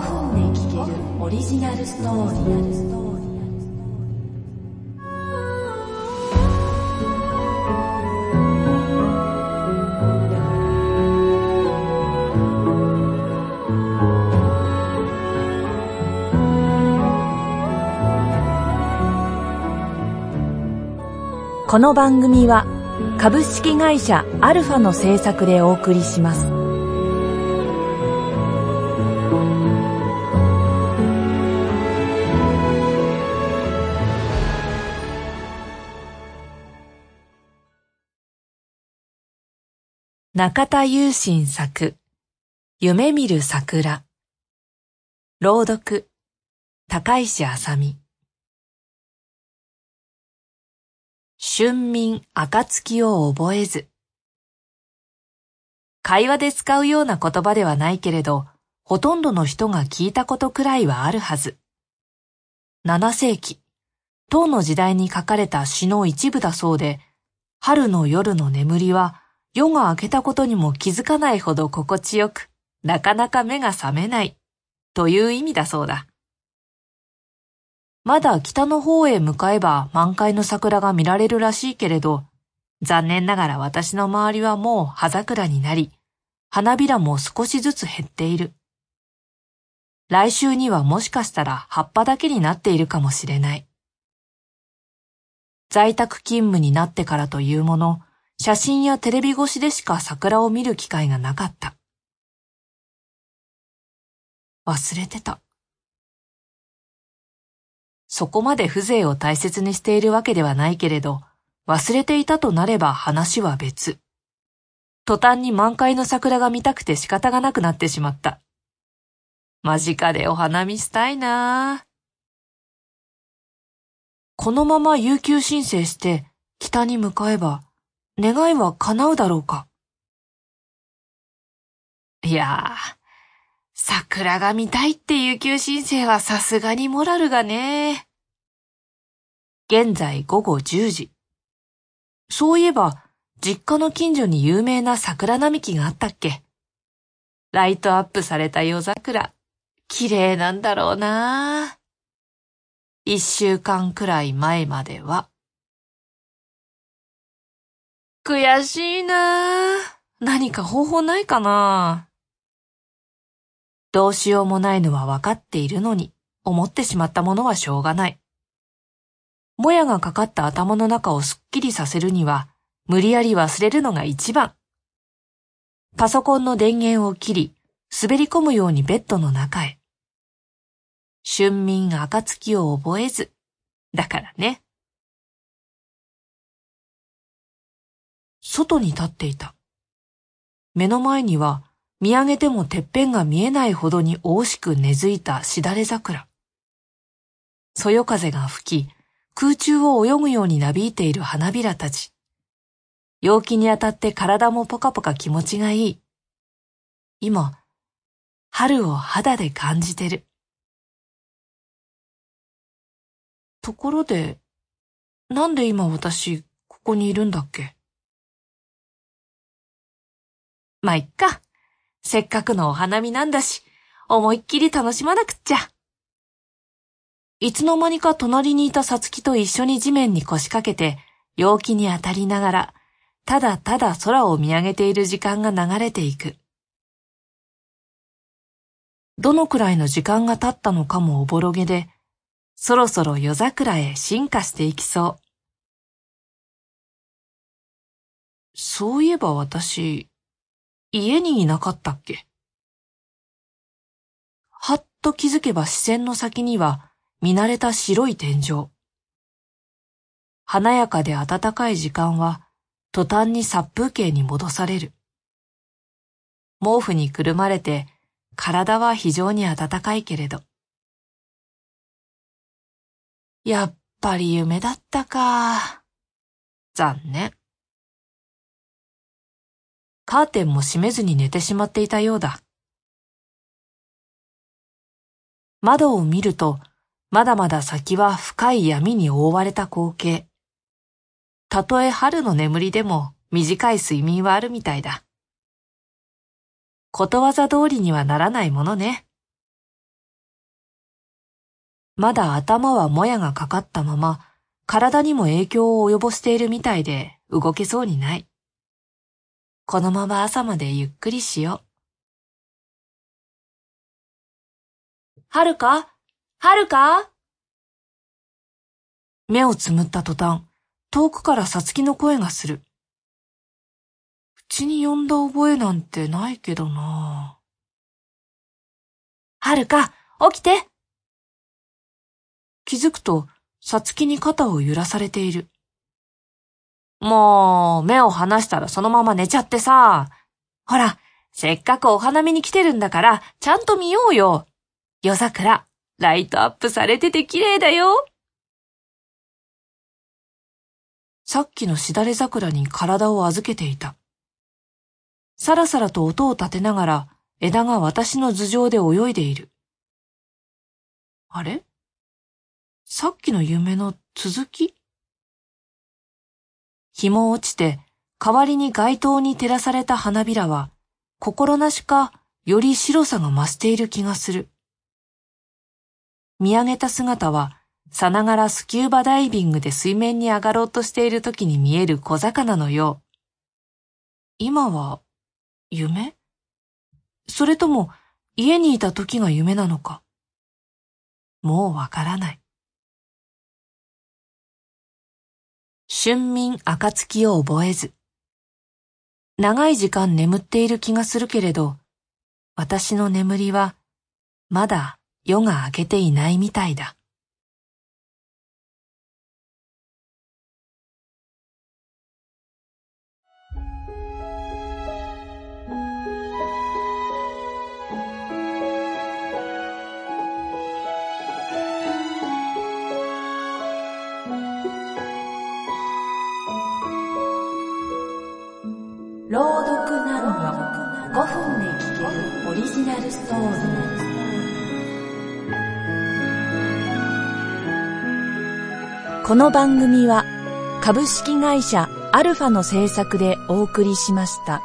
るオリジナルストーリーこの番組は株式会社アルファの制作でお送りします。中田雄心作。夢見る桜。朗読。高石あさみ春眠暁を覚えず。会話で使うような言葉ではないけれど、ほとんどの人が聞いたことくらいはあるはず。7世紀、唐の時代に書かれた詩の一部だそうで、春の夜の眠りは夜が明けたことにも気づかないほど心地よく、なかなか目が覚めない、という意味だそうだ。まだ北の方へ向かえば満開の桜が見られるらしいけれど、残念ながら私の周りはもう葉桜になり、花びらも少しずつ減っている。来週にはもしかしたら葉っぱだけになっているかもしれない。在宅勤務になってからというもの、写真やテレビ越しでしか桜を見る機会がなかった。忘れてた。そこまで風情を大切にしているわけではないけれど、忘れていたとなれば話は別。途端に満開の桜が見たくて仕方がなくなってしまった。間近でお花見したいなこのまま有給申請して北に向かえば、願いは叶うだろうか？いやー、桜が見たいっていう旧申請はさすがにモラルがね。現在午後10時。そういえば、実家の近所に有名な桜並木があったっけ？ライトアップされた夜桜、綺麗なんだろうな一週間くらい前までは。悔しいな何か方法ないかなどうしようもないのはわかっているのに、思ってしまったものはしょうがない。もやがかかった頭の中をすっきりさせるには、無理やり忘れるのが一番。パソコンの電源を切り、滑り込むようにベッドの中へ。春眠暁を覚えず。だからね。外に立っていた。目の前には見上げてもてっぺんが見えないほどに大しく根付いたしだれ桜。そよ風が吹き、空中を泳ぐようになびいている花びらたち。陽気に当たって体もポカポカ気持ちがいい。今、春を肌で感じてる。ところで、なんで今私、ここにいるんだっけ？まあ、いっか。せっかくのお花見なんだし、思いっきり楽しまなくっちゃ。いつの間にか隣にいたさつきと一緒に地面に腰掛けて、陽気に当たりながら、ただただ空を見上げている時間が流れていく。どのくらいの時間が経ったのかもおぼろげで、そろそろ夜桜へ進化していきそう。そういえば私、家にいなかったっけ？はっと気づけば視線の先には見慣れた白い天井。華やかで暖かい時間は途端に殺風景に戻される。毛布にくるまれて体は非常に暖かいけれど。やっぱり夢だったか。残念。カーテンも閉めずに寝てしまっていたようだ。窓を見ると、まだまだ先は深い闇に覆われた光景。たとえ春の眠りでも短い睡眠はあるみたいだ。ことわざ通りにはならないものね。まだ頭はもやがかかったまま、体にも影響を及ぼしているみたいで動けそうにない。このまま朝までゆっくりしよう。はるか？はるか？目をつむった途端、遠くからさつきの声がする。口に呼んだ覚えなんてないけどな。はるか、起きて気づくと、さつきに肩を揺らされている。もう、目を離したらそのまま寝ちゃってさ。ほら、せっかくお花見に来てるんだから、ちゃんと見ようよ。夜桜、ライトアップされてて綺麗だよ。さっきのしだれ桜に体を預けていた。さらさらと音を立てながら枝が私の頭上で泳いでいる。あれ？さっきの夢の続き？日も落ちて代わりに街灯に照らされた花びらは心なしかより白さが増している気がする。見上げた姿はさながらスキューバダイビングで水面に上がろうとしている時に見える小魚のよう。今は夢？それとも家にいた時が夢なのか？もうわからない。春眠暁を覚えず。長い時間眠っている気がするけれど、私の眠りはまだ夜が明けていないみたいだ。朗読なのよ5分で聞けるオリジナルストーリーこの番組は株式会社アルファの制作でお送りしました。